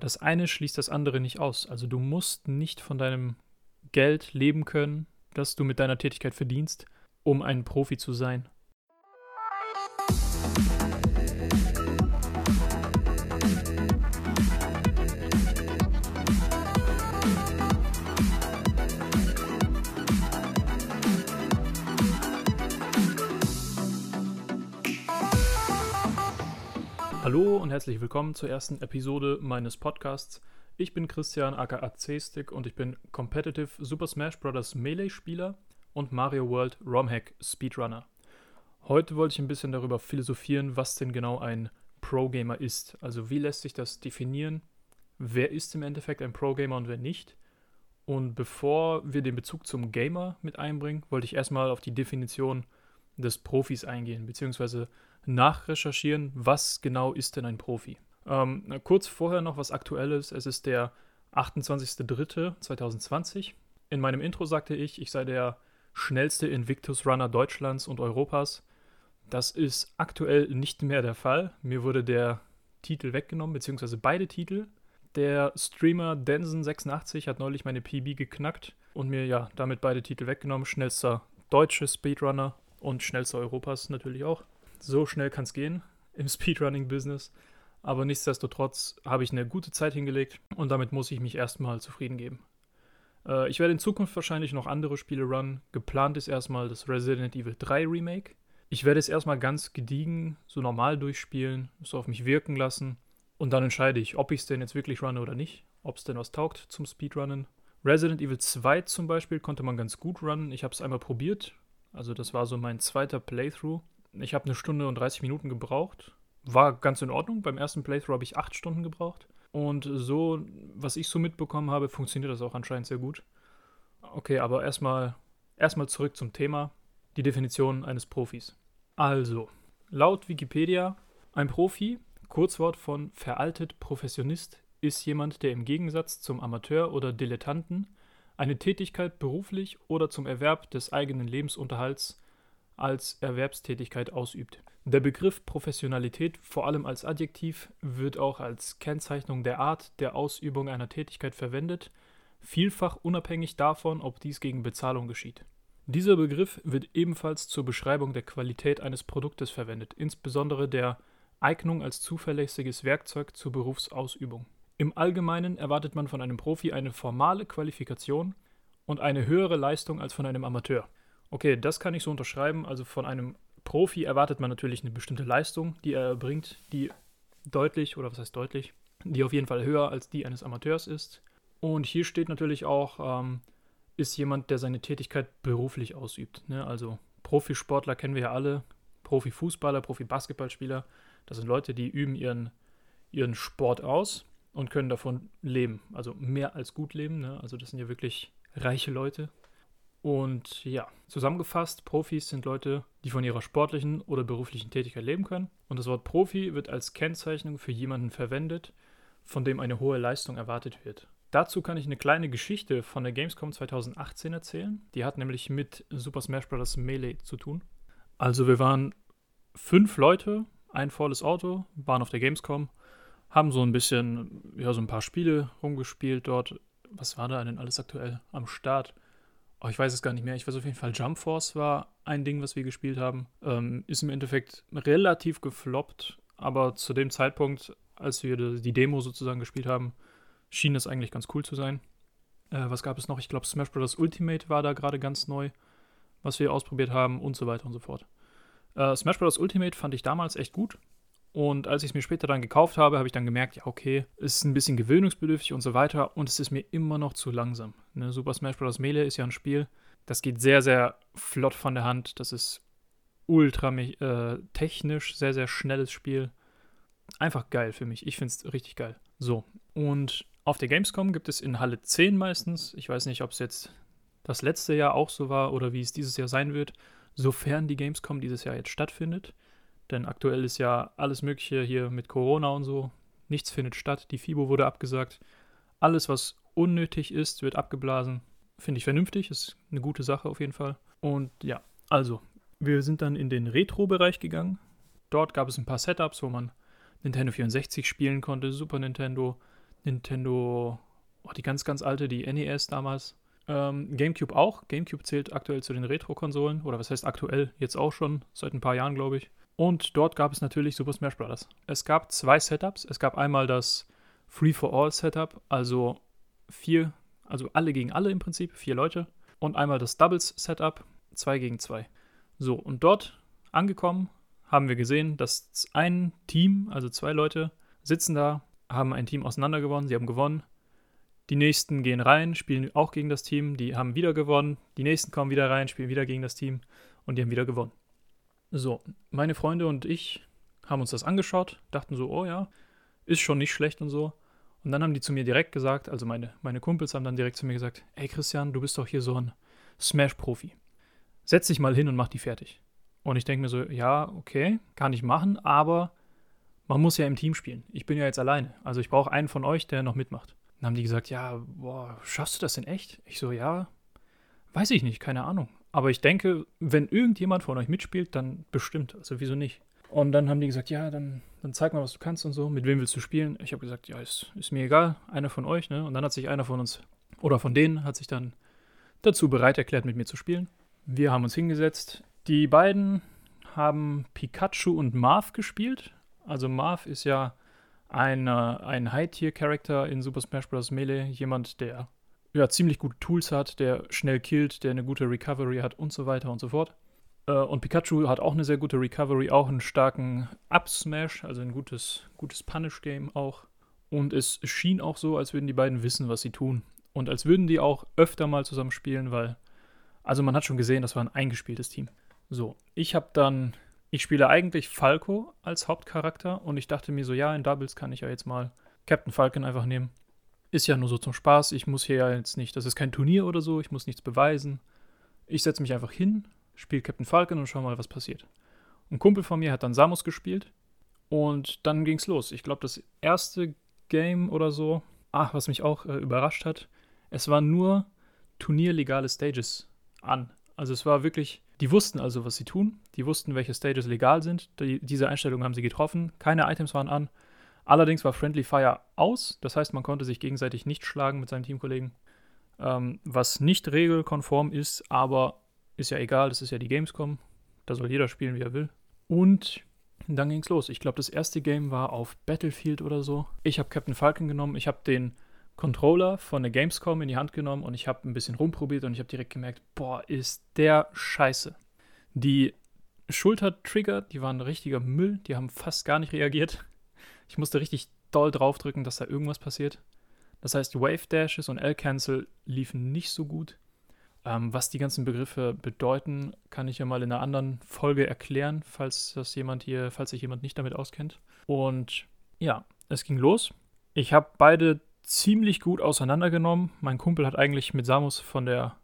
das eine schließt das andere nicht aus. Also du musst nicht von deinem Geld leben können, das du mit deiner Tätigkeit verdienst, um ein Profi zu sein. Hallo und herzlich willkommen zur ersten Episode meines Podcasts. Ich bin Christian aka C-Stick und ich bin Competitive Super Smash Bros. Melee Spieler und Mario World ROM-Hack Speedrunner. Heute wollte ich ein bisschen darüber philosophieren, was denn genau ein Pro-Gamer ist. Also wie lässt sich das definieren? Wer ist im Endeffekt ein Pro-Gamer und wer nicht? Und bevor wir den Bezug zum Gamer mit einbringen, wollte ich erstmal auf die Definition des Profis eingehen, beziehungsweise nachrecherchieren, was genau ist denn ein Profi. Ähm, kurz vorher noch was Aktuelles. Es ist der 28.03.2020. In meinem Intro sagte ich, ich sei der schnellste Invictus-Runner Deutschlands und Europas. Das ist aktuell nicht mehr der Fall. Mir wurde der Titel weggenommen, beziehungsweise beide Titel. Der Streamer Densen86 hat neulich meine PB geknackt und mir ja damit beide Titel weggenommen. Schnellster deutsche Speedrunner und schnellster Europas natürlich auch so schnell kann es gehen im Speedrunning-Business. Aber nichtsdestotrotz habe ich eine gute Zeit hingelegt und damit muss ich mich erstmal zufrieden geben. Äh, ich werde in Zukunft wahrscheinlich noch andere Spiele runnen. Geplant ist erstmal das Resident Evil 3 Remake. Ich werde es erstmal ganz gediegen, so normal durchspielen, so auf mich wirken lassen und dann entscheide ich, ob ich es denn jetzt wirklich runne oder nicht, ob es denn was taugt zum Speedrunnen. Resident Evil 2 zum Beispiel konnte man ganz gut runnen. Ich habe es einmal probiert. Also das war so mein zweiter Playthrough. Ich habe eine Stunde und 30 Minuten gebraucht. War ganz in Ordnung. Beim ersten Playthrough habe ich acht Stunden gebraucht. Und so, was ich so mitbekommen habe, funktioniert das auch anscheinend sehr gut. Okay, aber erstmal erstmal zurück zum Thema. Die Definition eines Profis. Also, laut Wikipedia, ein Profi, Kurzwort von veraltet Professionist, ist jemand, der im Gegensatz zum Amateur oder Dilettanten eine Tätigkeit beruflich oder zum Erwerb des eigenen Lebensunterhalts als Erwerbstätigkeit ausübt. Der Begriff Professionalität, vor allem als Adjektiv, wird auch als Kennzeichnung der Art der Ausübung einer Tätigkeit verwendet, vielfach unabhängig davon, ob dies gegen Bezahlung geschieht. Dieser Begriff wird ebenfalls zur Beschreibung der Qualität eines Produktes verwendet, insbesondere der Eignung als zuverlässiges Werkzeug zur Berufsausübung. Im Allgemeinen erwartet man von einem Profi eine formale Qualifikation und eine höhere Leistung als von einem Amateur. Okay, das kann ich so unterschreiben. Also von einem Profi erwartet man natürlich eine bestimmte Leistung, die er bringt, die deutlich, oder was heißt deutlich, die auf jeden Fall höher als die eines Amateurs ist. Und hier steht natürlich auch, ähm, ist jemand, der seine Tätigkeit beruflich ausübt. Ne? Also Profisportler kennen wir ja alle, Profifußballer, Profi-Basketballspieler. Das sind Leute, die üben ihren, ihren Sport aus und können davon leben. Also mehr als gut leben. Ne? Also das sind ja wirklich reiche Leute, und ja, zusammengefasst, Profis sind Leute, die von ihrer sportlichen oder beruflichen Tätigkeit leben können. Und das Wort Profi wird als Kennzeichnung für jemanden verwendet, von dem eine hohe Leistung erwartet wird. Dazu kann ich eine kleine Geschichte von der Gamescom 2018 erzählen. Die hat nämlich mit Super Smash Bros. Melee zu tun. Also wir waren fünf Leute, ein volles Auto, waren auf der Gamescom, haben so ein bisschen, ja, so ein paar Spiele rumgespielt dort. Was war da denn alles aktuell am Start? oh, ich weiß es gar nicht mehr. Ich weiß auf jeden Fall, Jump Force war ein Ding, was wir gespielt haben. Ähm, ist im Endeffekt relativ gefloppt, aber zu dem Zeitpunkt, als wir die Demo sozusagen gespielt haben, schien es eigentlich ganz cool zu sein. Äh, was gab es noch? Ich glaube, Smash Bros. Ultimate war da gerade ganz neu, was wir ausprobiert haben und so weiter und so fort. Äh, Smash Bros. Ultimate fand ich damals echt gut. Und als ich es mir später dann gekauft habe, habe ich dann gemerkt, ja, okay, es ist ein bisschen gewöhnungsbedürftig und so weiter und es ist mir immer noch zu langsam. Ne, Super Smash Bros. Melee ist ja ein Spiel, das geht sehr, sehr flott von der Hand. Das ist ultra äh, technisch, sehr, sehr schnelles Spiel. Einfach geil für mich. Ich finde es richtig geil. So, und auf der Gamescom gibt es in Halle 10 meistens, ich weiß nicht, ob es jetzt das letzte Jahr auch so war oder wie es dieses Jahr sein wird, sofern die Gamescom dieses Jahr jetzt stattfindet denn aktuell ist ja alles Mögliche hier mit Corona und so. Nichts findet statt. Die FIBO wurde abgesagt. Alles, was unnötig ist, wird abgeblasen. Finde ich vernünftig. Ist eine gute Sache auf jeden Fall. Und ja, also, wir sind dann in den Retro-Bereich gegangen. Dort gab es ein paar Setups, wo man Nintendo 64 spielen konnte, Super Nintendo, Nintendo, oh, die ganz, ganz alte, die NES damals. Ähm, GameCube auch. GameCube zählt aktuell zu den Retro-Konsolen. Oder was heißt aktuell? Jetzt auch schon. Seit ein paar Jahren, glaube ich. Und dort gab es natürlich Super Smash Bros. Es gab zwei Setups. Es gab einmal das Free-for-All-Setup, also vier, also alle gegen alle im Prinzip, vier Leute. Und einmal das Doubles-Setup, zwei gegen zwei. So, und dort angekommen haben wir gesehen, dass ein Team, also zwei Leute, sitzen da, haben ein Team auseinandergewonnen, sie haben gewonnen. Die nächsten gehen rein, spielen auch gegen das Team, die haben wieder gewonnen. Die nächsten kommen wieder rein, spielen wieder gegen das Team und die haben wieder gewonnen. So, meine Freunde und ich haben uns das angeschaut, dachten so, oh ja, ist schon nicht schlecht und so. Und dann haben die zu mir direkt gesagt, also meine, meine Kumpels haben dann direkt zu mir gesagt, ey Christian, du bist doch hier so ein Smash-Profi. Setz dich mal hin und mach die fertig. Und ich denke mir so, ja, okay, kann ich machen, aber man muss ja im Team spielen. Ich bin ja jetzt alleine. Also ich brauche einen von euch, der noch mitmacht. Dann haben die gesagt, ja, boah, schaffst du das denn echt? Ich so, ja, weiß ich nicht, keine Ahnung. Aber ich denke, wenn irgendjemand von euch mitspielt, dann bestimmt. Also wieso nicht? Und dann haben die gesagt, ja, dann, dann zeig mal, was du kannst und so. Mit wem willst du spielen? Ich habe gesagt, ja, ist, ist mir egal, einer von euch, ne? Und dann hat sich einer von uns, oder von denen, hat sich dann dazu bereit erklärt, mit mir zu spielen. Wir haben uns hingesetzt. Die beiden haben Pikachu und Marv gespielt. Also Marv ist ja ein, ein High-Tier-Charakter in Super Smash Bros. Melee. Jemand, der ja, ziemlich gute Tools hat, der schnell killt, der eine gute Recovery hat und so weiter und so fort. Äh, und Pikachu hat auch eine sehr gute Recovery, auch einen starken Up-Smash, also ein gutes, gutes Punish-Game auch. Und es schien auch so, als würden die beiden wissen, was sie tun. Und als würden die auch öfter mal zusammen spielen, weil, also man hat schon gesehen, das war ein eingespieltes Team. So, ich habe dann, ich spiele eigentlich Falco als Hauptcharakter und ich dachte mir so, ja, in Doubles kann ich ja jetzt mal Captain Falcon einfach nehmen. Ist ja nur so zum Spaß, ich muss hier ja jetzt nicht, das ist kein Turnier oder so, ich muss nichts beweisen. Ich setze mich einfach hin, spiele Captain Falcon und schau mal, was passiert. Ein Kumpel von mir hat dann Samus gespielt und dann ging's los. Ich glaube, das erste Game oder so, ach, was mich auch äh, überrascht hat, es waren nur turnierlegale Stages an. Also es war wirklich, die wussten also, was sie tun. Die wussten, welche Stages legal sind. Die, diese Einstellungen haben sie getroffen. Keine Items waren an. Allerdings war Friendly Fire aus. Das heißt, man konnte sich gegenseitig nicht schlagen mit seinen Teamkollegen. Ähm, was nicht regelkonform ist, aber ist ja egal. Das ist ja die Gamescom. Da soll jeder spielen, wie er will. Und dann ging's los. Ich glaube, das erste Game war auf Battlefield oder so. Ich habe Captain Falcon genommen. Ich habe den Controller von der Gamescom in die Hand genommen und ich habe ein bisschen rumprobiert und ich habe direkt gemerkt, boah, ist der scheiße. Die Schultertrigger, die waren richtiger Müll, die haben fast gar nicht reagiert. Ich musste richtig doll draufdrücken, dass da irgendwas passiert. Das heißt, Wave Dashes und L-Cancel liefen nicht so gut. Ähm, was die ganzen Begriffe bedeuten, kann ich ja mal in einer anderen Folge erklären, falls das jemand hier, falls sich jemand nicht damit auskennt. Und ja, es ging los. Ich habe beide ziemlich gut auseinandergenommen. Mein Kumpel hat eigentlich mit Samus von der,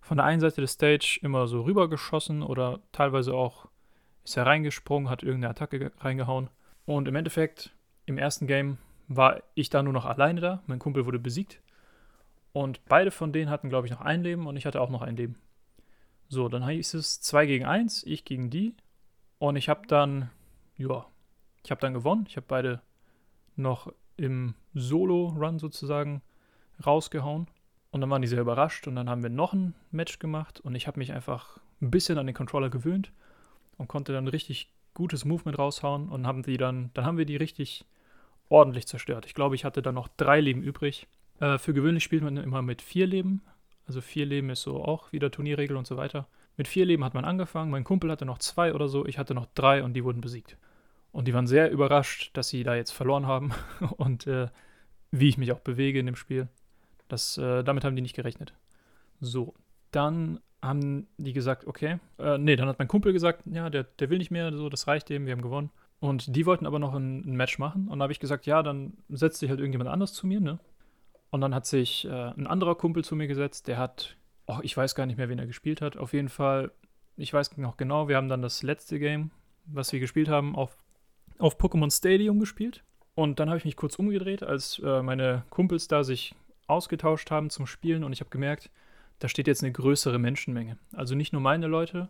von der einen Seite des Stage immer so rübergeschossen oder teilweise auch ist er reingesprungen, hat irgendeine Attacke reingehauen. Und im Endeffekt, im ersten Game war ich da nur noch alleine da. Mein Kumpel wurde besiegt. Und beide von denen hatten, glaube ich, noch ein Leben und ich hatte auch noch ein Leben. So, dann hieß es 2 gegen 1, ich gegen die. Und ich habe dann, ja, ich habe dann gewonnen. Ich habe beide noch im Solo-Run sozusagen rausgehauen. Und dann waren die sehr überrascht und dann haben wir noch ein Match gemacht und ich habe mich einfach ein bisschen an den Controller gewöhnt und konnte dann richtig gutes Movement raushauen und haben die dann, dann haben wir die richtig ordentlich zerstört. Ich glaube, ich hatte dann noch drei Leben übrig. Äh, für gewöhnlich spielt man immer mit vier Leben. Also vier Leben ist so auch wieder Turnierregel und so weiter. Mit vier Leben hat man angefangen. Mein Kumpel hatte noch zwei oder so. Ich hatte noch drei und die wurden besiegt. Und die waren sehr überrascht, dass sie da jetzt verloren haben und äh, wie ich mich auch bewege in dem Spiel. Das, äh, damit haben die nicht gerechnet. So, dann haben die gesagt, okay, äh, nee, dann hat mein Kumpel gesagt, ja, der, der will nicht mehr, so, das reicht eben, wir haben gewonnen. Und die wollten aber noch ein, ein Match machen. Und da habe ich gesagt, ja, dann setzt sich halt irgendjemand anders zu mir, ne? Und dann hat sich äh, ein anderer Kumpel zu mir gesetzt, der hat, oh, ich weiß gar nicht mehr, wen er gespielt hat. Auf jeden Fall, ich weiß noch genau, wir haben dann das letzte Game, was wir gespielt haben, auf auf Pokémon Stadium gespielt. Und dann habe ich mich kurz umgedreht, als äh, meine Kumpels da sich ausgetauscht haben zum Spielen und ich habe gemerkt, da steht jetzt eine größere Menschenmenge. Also nicht nur meine Leute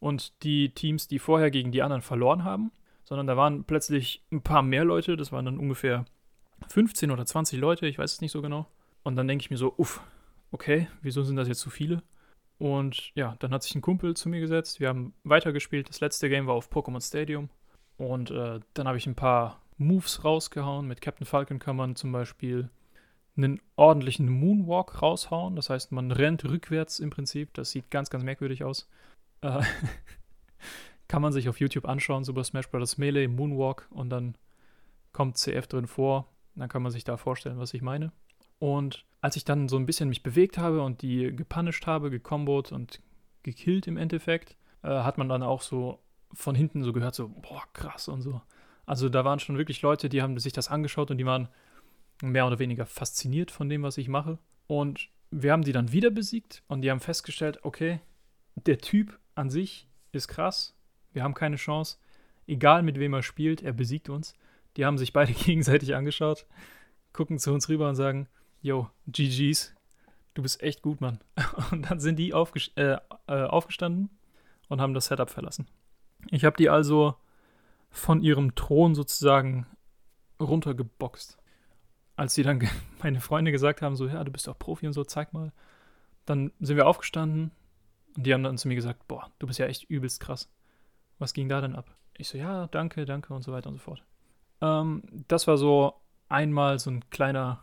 und die Teams, die vorher gegen die anderen verloren haben, sondern da waren plötzlich ein paar mehr Leute, das waren dann ungefähr 15 oder 20 Leute, ich weiß es nicht so genau. Und dann denke ich mir so, uff, okay, wieso sind das jetzt so viele? Und ja, dann hat sich ein Kumpel zu mir gesetzt. Wir haben weitergespielt. Das letzte Game war auf Pokémon Stadium. Und äh, dann habe ich ein paar Moves rausgehauen. Mit Captain Falcon kann man zum Beispiel einen ordentlichen Moonwalk raushauen. Das heißt, man rennt rückwärts im Prinzip. Das sieht ganz, ganz merkwürdig aus. Äh, kann man sich auf YouTube anschauen, Super Smash Bros. Melee, Moonwalk und dann kommt CF drin vor. Dann kann man sich da vorstellen, was ich meine. Und als ich dann so ein bisschen mich bewegt habe und die gepunished habe, gekombot und gekillt im Endeffekt, äh, hat man dann auch so von hinten so gehört, so, boah, krass und so. Also da waren schon wirklich Leute, die haben sich das angeschaut und die waren mehr oder weniger fasziniert von dem, was ich mache. Und wir haben die dann wieder besiegt und die haben festgestellt, okay, der Typ an sich ist krass, wir haben keine Chance. Egal mit wem er spielt, er besiegt uns. Die haben sich beide gegenseitig angeschaut, gucken zu uns rüber und sagen, yo, GG's, du bist echt gut, Mann. Und dann sind die aufges äh, äh, aufgestanden und haben das Setup verlassen. Ich habe die also von ihrem Thron sozusagen runtergeboxt. Als sie dann meine Freunde gesagt haben, so, ja, du bist doch Profi und so, zeig mal. Dann sind wir aufgestanden und die haben dann zu mir gesagt, boah, du bist ja echt übelst krass. Was ging da denn ab? Ich so, ja, danke, danke und so weiter und so fort. Ähm, das war so einmal so ein kleiner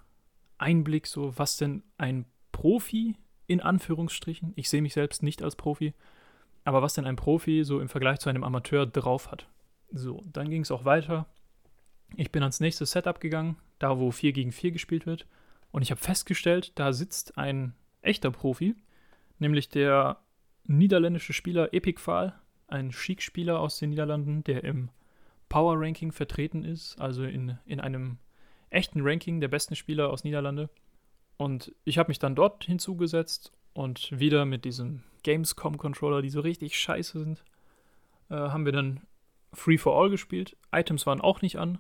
Einblick, so was denn ein Profi in Anführungsstrichen, ich sehe mich selbst nicht als Profi, aber was denn ein Profi so im Vergleich zu einem Amateur drauf hat. So, dann ging es auch weiter. Ich bin ans nächste Setup gegangen, da wo 4 gegen 4 gespielt wird. Und ich habe festgestellt, da sitzt ein echter Profi, nämlich der niederländische Spieler Epic Fall, ein Chic-Spieler aus den Niederlanden, der im Power Ranking vertreten ist, also in, in einem echten Ranking der besten Spieler aus Niederlande. Und ich habe mich dann dort hinzugesetzt und wieder mit diesem Gamescom-Controller, die so richtig scheiße sind, äh, haben wir dann Free for All gespielt. Items waren auch nicht an.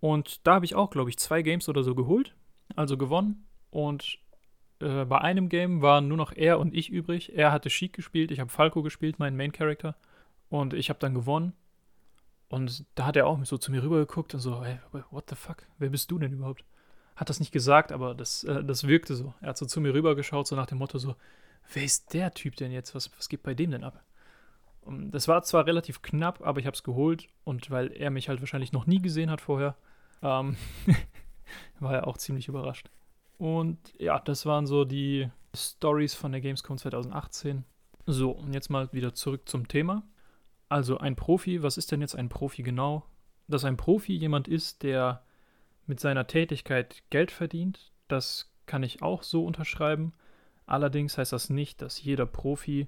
Und da habe ich auch, glaube ich, zwei Games oder so geholt, also gewonnen. Und äh, bei einem Game waren nur noch er und ich übrig. Er hatte Chic gespielt, ich habe Falco gespielt, meinen Main Character. Und ich habe dann gewonnen. Und da hat er auch so zu mir rübergeguckt und so, hey, what the fuck? Wer bist du denn überhaupt? Hat das nicht gesagt, aber das, äh, das wirkte so. Er hat so zu mir rübergeschaut, so nach dem Motto so, wer ist der Typ denn jetzt? Was, was geht bei dem denn ab? Und das war zwar relativ knapp, aber ich habe es geholt und weil er mich halt wahrscheinlich noch nie gesehen hat vorher, ähm, war er auch ziemlich überrascht. Und ja, das waren so die Stories von der Gamescom 2018. So, und jetzt mal wieder zurück zum Thema. Also ein Profi, was ist denn jetzt ein Profi genau? Dass ein Profi jemand ist, der mit seiner Tätigkeit Geld verdient, das kann ich auch so unterschreiben. Allerdings heißt das nicht, dass jeder Profi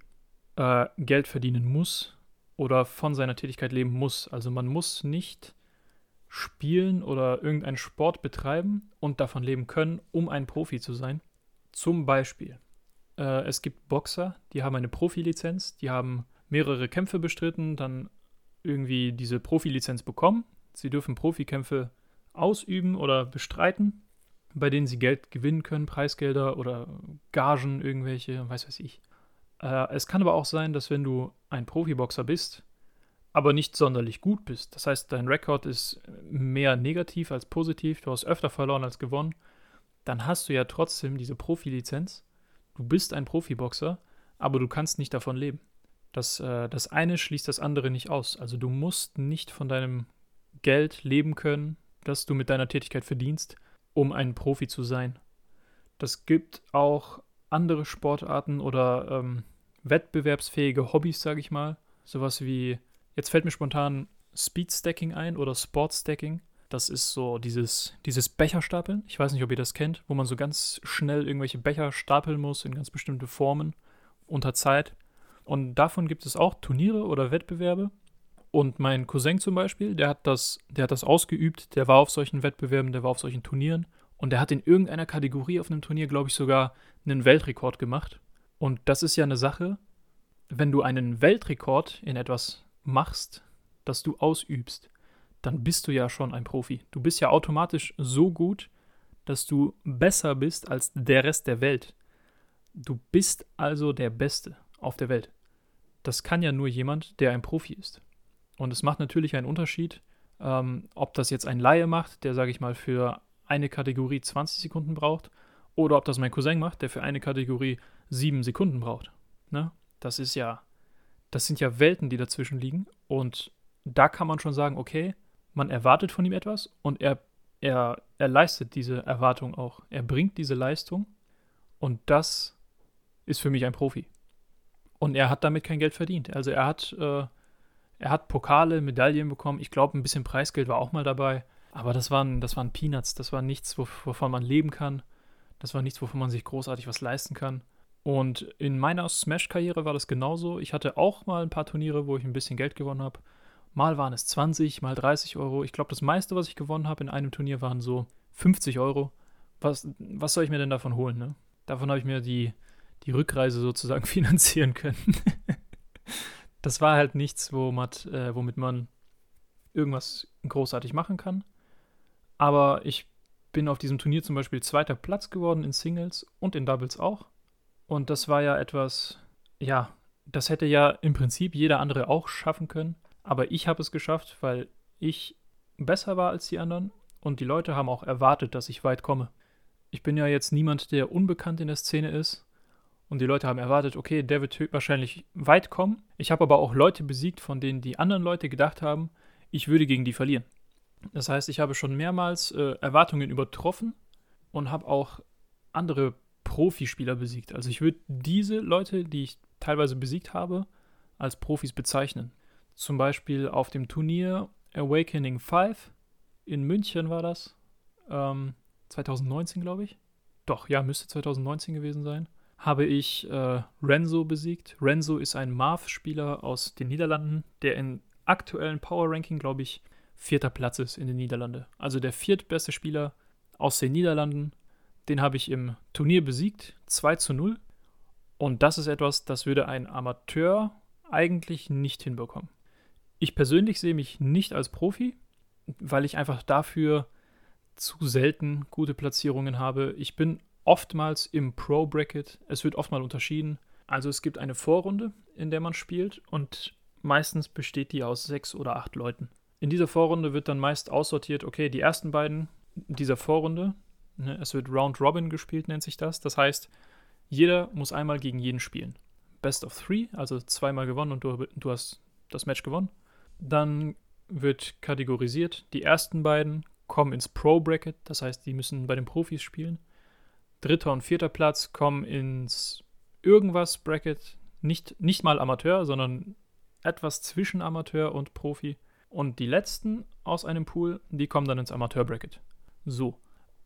äh, Geld verdienen muss oder von seiner Tätigkeit leben muss. Also man muss nicht spielen oder irgendeinen Sport betreiben und davon leben können, um ein Profi zu sein. Zum Beispiel, äh, es gibt Boxer, die haben eine Profilizenz, die haben mehrere Kämpfe bestritten, dann irgendwie diese Profilizenz bekommen. Sie dürfen Profikämpfe ausüben oder bestreiten, bei denen sie Geld gewinnen können, Preisgelder oder Gagen, irgendwelche, weiß weiß ich. Äh, es kann aber auch sein, dass wenn du ein Profiboxer bist, aber nicht sonderlich gut bist, das heißt, dein Rekord ist mehr negativ als positiv, du hast öfter verloren als gewonnen, dann hast du ja trotzdem diese Profilizenz. Du bist ein Profiboxer, aber du kannst nicht davon leben. Das, äh, das eine schließt das andere nicht aus. Also du musst nicht von deinem Geld leben können, das du mit deiner Tätigkeit verdienst, um ein Profi zu sein. Das gibt auch andere Sportarten oder ähm, wettbewerbsfähige Hobbys, sage ich mal. Sowas wie, jetzt fällt mir spontan Speedstacking ein oder Sportstacking. Das ist so dieses, dieses Becherstapeln. Ich weiß nicht, ob ihr das kennt, wo man so ganz schnell irgendwelche Becher stapeln muss in ganz bestimmte Formen unter Zeit. Und davon gibt es auch Turniere oder Wettbewerbe. Und mein Cousin zum Beispiel, der hat das, der hat das ausgeübt, der war auf solchen Wettbewerben, der war auf solchen Turnieren. Und der hat in irgendeiner Kategorie auf einem Turnier, glaube ich, sogar einen Weltrekord gemacht. Und das ist ja eine Sache, wenn du einen Weltrekord in etwas machst, das du ausübst, dann bist du ja schon ein Profi. Du bist ja automatisch so gut, dass du besser bist als der Rest der Welt. Du bist also der Beste auf der Welt das kann ja nur jemand, der ein Profi ist. Und es macht natürlich einen Unterschied, ähm, ob das jetzt ein Laie macht, der, sage ich mal, für eine Kategorie 20 Sekunden braucht oder ob das mein Cousin macht, der für eine Kategorie 7 Sekunden braucht. Ne? Das ist ja, das sind ja Welten, die dazwischen liegen und da kann man schon sagen, okay, man erwartet von ihm etwas und er, er, er leistet diese Erwartung auch. Er bringt diese Leistung und das ist für mich ein Profi. Und er hat damit kein Geld verdient. Also er hat, äh, er hat Pokale, Medaillen bekommen. Ich glaube, ein bisschen Preisgeld war auch mal dabei. Aber das waren, das waren Peanuts. Das war nichts, wovon man leben kann. Das war nichts, wovon man sich großartig was leisten kann. Und in meiner Smash-Karriere war das genauso. Ich hatte auch mal ein paar Turniere, wo ich ein bisschen Geld gewonnen habe. Mal waren es 20, mal 30 Euro. Ich glaube, das meiste, was ich gewonnen habe in einem Turnier, waren so 50 Euro. Was, was soll ich mir denn davon holen? Ne? Davon habe ich mir die, die Rückreise sozusagen finanzieren können. das war halt nichts, womit, äh, womit man irgendwas großartig machen kann. Aber ich bin auf diesem Turnier zum Beispiel zweiter Platz geworden in Singles und in Doubles auch. Und das war ja etwas, ja, das hätte ja im Prinzip jeder andere auch schaffen können. Aber ich habe es geschafft, weil ich besser war als die anderen und die Leute haben auch erwartet, dass ich weit komme. Ich bin ja jetzt niemand, der unbekannt in der Szene ist und die Leute haben erwartet, okay, der wird wahrscheinlich weit kommen. Ich habe aber auch Leute besiegt, von denen die anderen Leute gedacht haben, ich würde gegen die verlieren. Das heißt, ich habe schon mehrmals äh, Erwartungen übertroffen und habe auch andere Profispieler besiegt. Also ich würde diese Leute, die ich teilweise besiegt habe, als Profis bezeichnen. Zum Beispiel auf dem Turnier Awakening 5 in München war das. Ähm, 2019, glaube ich. Doch, ja, müsste 2019 gewesen sein habe ich äh, Renzo besiegt. Renzo ist ein Marv-Spieler aus den Niederlanden, der im aktuellen Power Ranking, glaube ich, vierter Platz ist in den Niederlanden. Also der viertbeste Spieler aus den Niederlanden. Den habe ich im Turnier besiegt, 2 zu 0. Und das ist etwas, das würde ein Amateur eigentlich nicht hinbekommen. Ich persönlich sehe mich nicht als Profi, weil ich einfach dafür zu selten gute Platzierungen habe. Ich bin oftmals im Pro-Bracket. Es wird oft mal unterschieden. Also es gibt eine Vorrunde, in der man spielt und meistens besteht die aus sechs oder acht Leuten. In dieser Vorrunde wird dann meist aussortiert, okay, die ersten beiden dieser Vorrunde, ne, es wird Round Robin gespielt, nennt sich das. Das heißt, jeder muss einmal gegen jeden spielen. Best of Three, also zweimal gewonnen und du, du hast das Match gewonnen. Dann wird kategorisiert, die ersten beiden kommen ins Pro-Bracket, das heißt, die müssen bei den Profis spielen dritter und vierter Platz kommen ins irgendwas Bracket. Nicht, nicht mal Amateur, sondern etwas zwischen Amateur und Profi. Und die letzten aus einem Pool, die kommen dann ins Amateur-Bracket. So.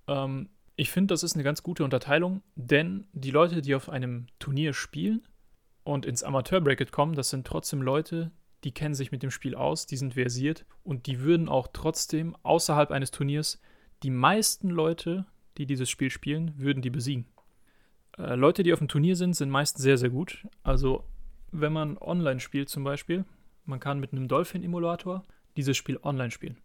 Ähm, ich finde, das ist eine ganz gute Unterteilung, denn die Leute, die auf einem Turnier spielen und ins Amateur-Bracket kommen, das sind trotzdem Leute, die kennen sich mit dem Spiel aus, die sind versiert und die würden auch trotzdem außerhalb eines Turniers die meisten Leute, die dieses Spiel spielen, würden die besiegen. Äh, Leute, die auf dem Turnier sind, sind meist sehr, sehr gut. Also, wenn man online spielt zum Beispiel, man kann mit einem Dolphin-Emulator dieses Spiel online spielen.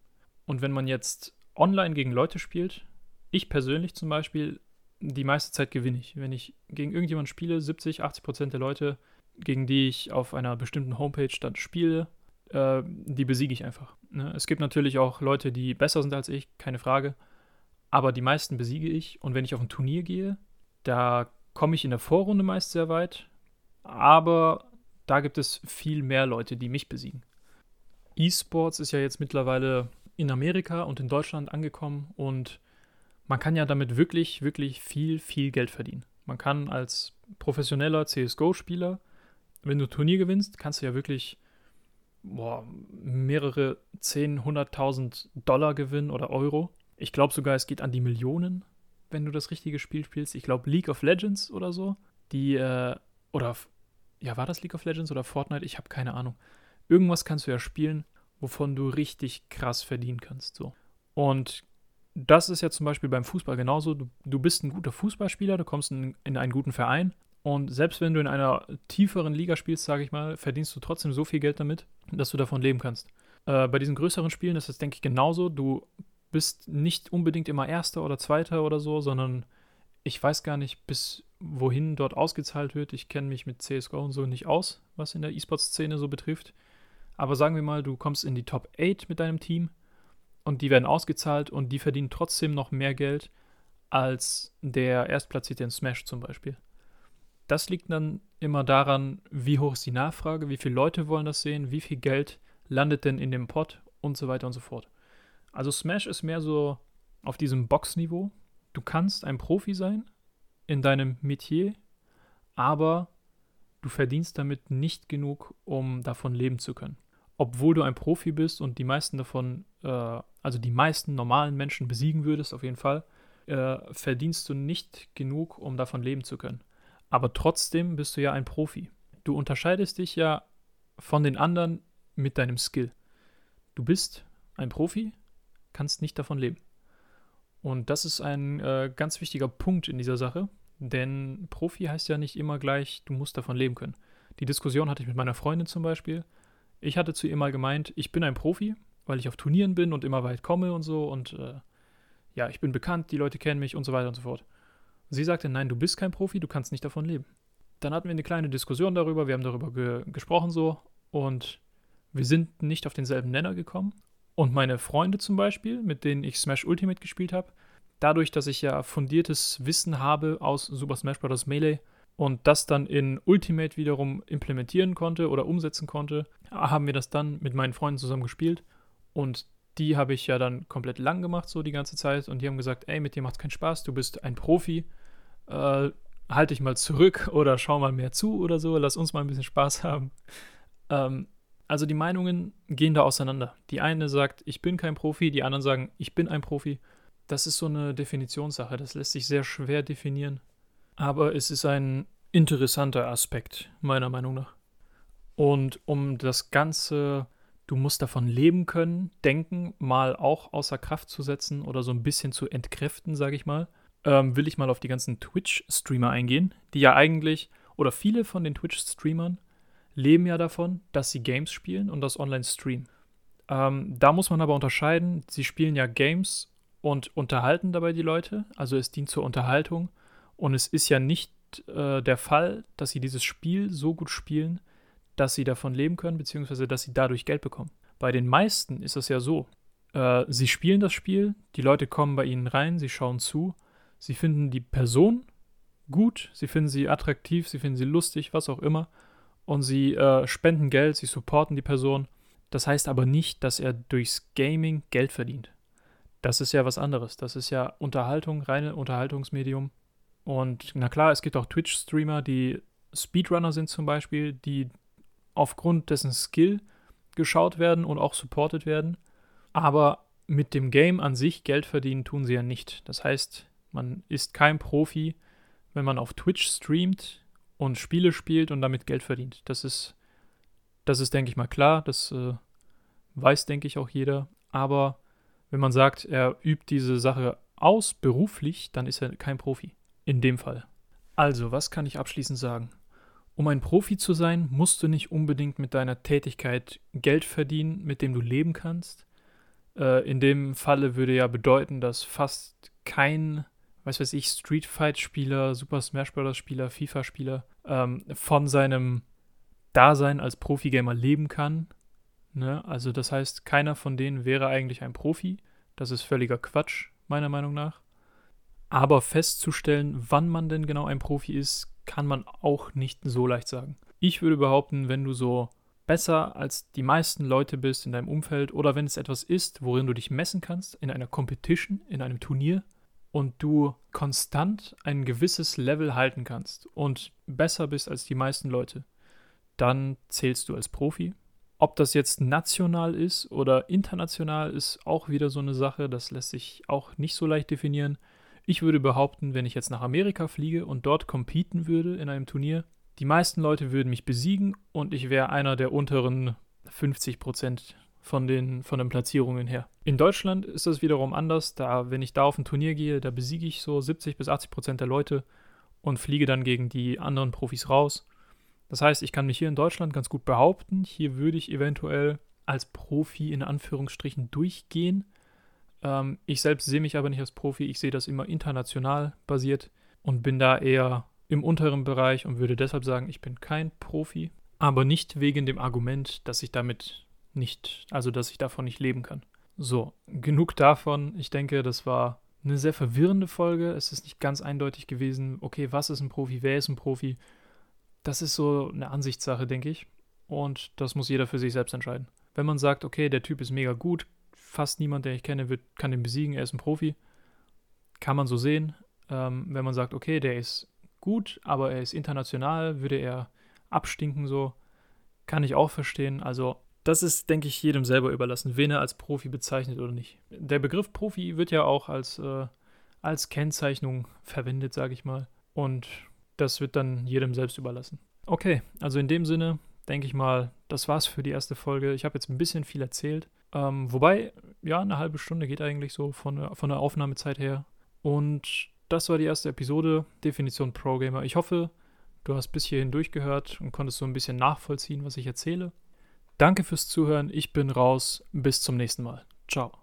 Und wenn man jetzt online gegen Leute spielt, ich persönlich zum Beispiel, die meiste Zeit gewinne ich. Wenn ich gegen irgendjemanden spiele, 70, 80 Prozent der Leute, gegen die ich auf einer bestimmten Homepage dann spiele, äh, die besiege ich einfach. Ne? Es gibt natürlich auch Leute, die besser sind als ich, keine Frage aber die meisten besiege ich. Und wenn ich auf ein Turnier gehe, da komme ich in der Vorrunde meist sehr weit, aber da gibt es viel mehr Leute, die mich besiegen. E-Sports ist ja jetzt mittlerweile in Amerika und in Deutschland angekommen und man kann ja damit wirklich, wirklich viel, viel Geld verdienen. Man kann als professioneller CSGO-Spieler, wenn du Turnier gewinnst, kannst du ja wirklich boah, mehrere 10, 100.000 Dollar gewinnen oder Euro. Ich glaube sogar, es geht an die Millionen, wenn du das richtige Spiel spielst. Ich glaube, League of Legends oder so. Die, äh, oder, ja, war das League of Legends oder Fortnite? Ich habe keine Ahnung. Irgendwas kannst du ja spielen, wovon du richtig krass verdienen kannst. So. Und das ist ja zum Beispiel beim Fußball genauso. Du, du bist ein guter Fußballspieler, du kommst in, in einen guten Verein. Und selbst wenn du in einer tieferen Liga spielst, sage ich mal, verdienst du trotzdem so viel Geld damit, dass du davon leben kannst. Äh, bei diesen größeren Spielen ist es, denke ich, genauso. Du bist nicht unbedingt immer Erster oder Zweiter oder so, sondern ich weiß gar nicht, bis wohin dort ausgezahlt wird. Ich kenne mich mit CSGO und so nicht aus, was in der E-Sport-Szene so betrifft. Aber sagen wir mal, du kommst in die Top 8 mit deinem Team und die werden ausgezahlt und die verdienen trotzdem noch mehr Geld als der Erstplatzierte in Smash zum Beispiel. Das liegt dann immer daran, wie hoch ist die Nachfrage, wie viele Leute wollen das sehen, wie viel Geld landet denn in dem Pot und so weiter und so fort. Also Smash ist mehr so auf diesem Boxniveau. Du kannst ein Profi sein in deinem Metier, aber du verdienst damit nicht genug, um davon leben zu können. Obwohl du ein Profi bist und die meisten davon, äh, also die meisten normalen Menschen besiegen würdest, auf jeden Fall, äh, verdienst du nicht genug, um davon leben zu können. Aber trotzdem bist du ja ein Profi. Du unterscheidest dich ja von den anderen mit deinem Skill. Du bist ein Profi, kannst nicht davon leben. Und das ist ein äh, ganz wichtiger Punkt in dieser Sache, denn Profi heißt ja nicht immer gleich, du musst davon leben können. Die Diskussion hatte ich mit meiner Freundin zum Beispiel. Ich hatte zu ihr mal gemeint, ich bin ein Profi, weil ich auf Turnieren bin und immer weit komme und so und äh, ja, ich bin bekannt, die Leute kennen mich und so weiter und so fort. Sie sagte, nein, du bist kein Profi, du kannst nicht davon leben. Dann hatten wir eine kleine Diskussion darüber, wir haben darüber ge gesprochen so und wir sind nicht auf denselben Nenner gekommen. Und meine Freunde zum Beispiel, mit denen ich Smash Ultimate gespielt habe, dadurch, dass ich ja fundiertes Wissen habe aus Super Smash Bros. Melee und das dann in Ultimate wiederum implementieren konnte oder umsetzen konnte, haben wir das dann mit meinen Freunden zusammen gespielt. Und die habe ich ja dann komplett lang gemacht, so die ganze Zeit. Und die haben gesagt, ey, mit dir macht es keinen Spaß, du bist ein Profi, äh, halt dich mal zurück oder schau mal mehr zu oder so, lass uns mal ein bisschen Spaß haben. Ähm, also die Meinungen gehen da auseinander. Die eine sagt, ich bin kein Profi, die anderen sagen, ich bin ein Profi. Das ist so eine Definitionssache, das lässt sich sehr schwer definieren. Aber es ist ein interessanter Aspekt, meiner Meinung nach. Und um das Ganze, du musst davon leben können, denken, mal auch außer Kraft zu setzen oder so ein bisschen zu entkräften, sage ich mal, ähm, will ich mal auf die ganzen Twitch-Streamer eingehen, die ja eigentlich, oder viele von den Twitch-Streamern leben ja davon, dass sie Games spielen und das online streamen. Ähm, da muss man aber unterscheiden, sie spielen ja Games und unterhalten dabei die Leute, also es dient zur Unterhaltung und es ist ja nicht äh, der Fall, dass sie dieses Spiel so gut spielen, dass sie davon leben können, beziehungsweise dass sie dadurch Geld bekommen. Bei den meisten ist es ja so, äh, sie spielen das Spiel, die Leute kommen bei ihnen rein, sie schauen zu Sie finden die Person gut, sie finden sie attraktiv, sie finden sie lustig, was auch immer. Und sie äh, spenden Geld, sie supporten die Person. Das heißt aber nicht, dass er durchs Gaming Geld verdient. Das ist ja was anderes. Das ist ja Unterhaltung, reine Unterhaltungsmedium. Und na klar, es gibt auch Twitch-Streamer, die Speedrunner sind zum Beispiel, die aufgrund dessen Skill geschaut werden und auch supported werden. Aber mit dem Game an sich Geld verdienen tun sie ja nicht. Das heißt, man ist kein Profi, wenn man auf Twitch streamt und Spiele spielt und damit Geld verdient. Das ist, das ist, denke ich mal, klar. Das äh, weiß, denke ich, auch jeder. Aber wenn man sagt, er übt diese Sache aus, beruflich, dann ist er kein Profi. In dem Fall. Also, was kann ich abschließend sagen? Um ein Profi zu sein, musst du nicht unbedingt mit deiner Tätigkeit Geld verdienen, mit dem du leben kannst. Äh, in dem Falle würde ja bedeuten, dass fast kein was weiß ich, Street Fight-Spieler, Super Smash Bros.-Spieler, FIFA-Spieler ähm, von seinem Dasein als Profi-Gamer leben kann. Ne? Also das heißt, keiner von denen wäre eigentlich ein Profi. Das ist völliger Quatsch, meiner Meinung nach. Aber festzustellen, wann man denn genau ein Profi ist, kann man auch nicht so leicht sagen. Ich würde behaupten, wenn du so besser als die meisten Leute bist in deinem Umfeld oder wenn es etwas ist, worin du dich messen kannst, in einer Competition, in einem Turnier, und du konstant ein gewisses Level halten kannst und besser bist als die meisten Leute, dann zählst du als Profi. Ob das jetzt national ist oder international, ist auch wieder so eine Sache. Das lässt sich auch nicht so leicht definieren. Ich würde behaupten, wenn ich jetzt nach Amerika fliege und dort competen würde in einem Turnier, die meisten Leute würden mich besiegen und ich wäre einer der unteren 50 Prozent von den, von den Platzierungen her. In Deutschland ist das wiederum anders. Da, wenn ich da auf ein Turnier gehe, da besiege ich so 70 bis 80 Prozent der Leute und fliege dann gegen die anderen Profis raus. Das heißt, ich kann mich hier in Deutschland ganz gut behaupten. Hier würde ich eventuell als Profi in Anführungsstrichen durchgehen. Ähm, ich selbst sehe mich aber nicht als Profi. Ich sehe das immer international basiert und bin da eher im unteren Bereich und würde deshalb sagen, ich bin kein Profi. Aber nicht wegen dem Argument, dass ich damit nicht, also dass ich davon nicht leben kann, So, genug davon. Ich denke, das war eine sehr verwirrende Folge. Es ist nicht ganz eindeutig gewesen, okay, was ist ein Profi, wer ist ein Profi. Das ist so eine Ansichtssache, denke ich. Und das muss jeder für sich selbst entscheiden. Wenn man sagt, okay, der Typ ist mega gut, fast niemand, den ich kenne, wird, kann den besiegen, er ist ein Profi, kann man so sehen. Ähm, wenn man sagt, okay, der ist gut, aber er ist international, würde er abstinken so, kann ich auch verstehen. Also das ist, denke ich, jedem selber überlassen, wen er als Profi bezeichnet oder nicht. Der Begriff Profi wird ja auch als, äh, als Kennzeichnung verwendet, sage ich mal. Und das wird dann jedem selbst überlassen. Okay, also in dem Sinne denke ich mal, das war's für die erste Folge. Ich habe jetzt ein bisschen viel erzählt. Ähm, wobei, ja, eine halbe Stunde geht eigentlich so von, von der Aufnahmezeit her. Und das war die erste Episode, Definition Pro Gamer. Ich hoffe, du hast bis hierhin durchgehört und konntest so ein bisschen nachvollziehen, was ich erzähle. Danke fürs Zuhören. Ich bin raus. Bis zum nächsten Mal. Ciao.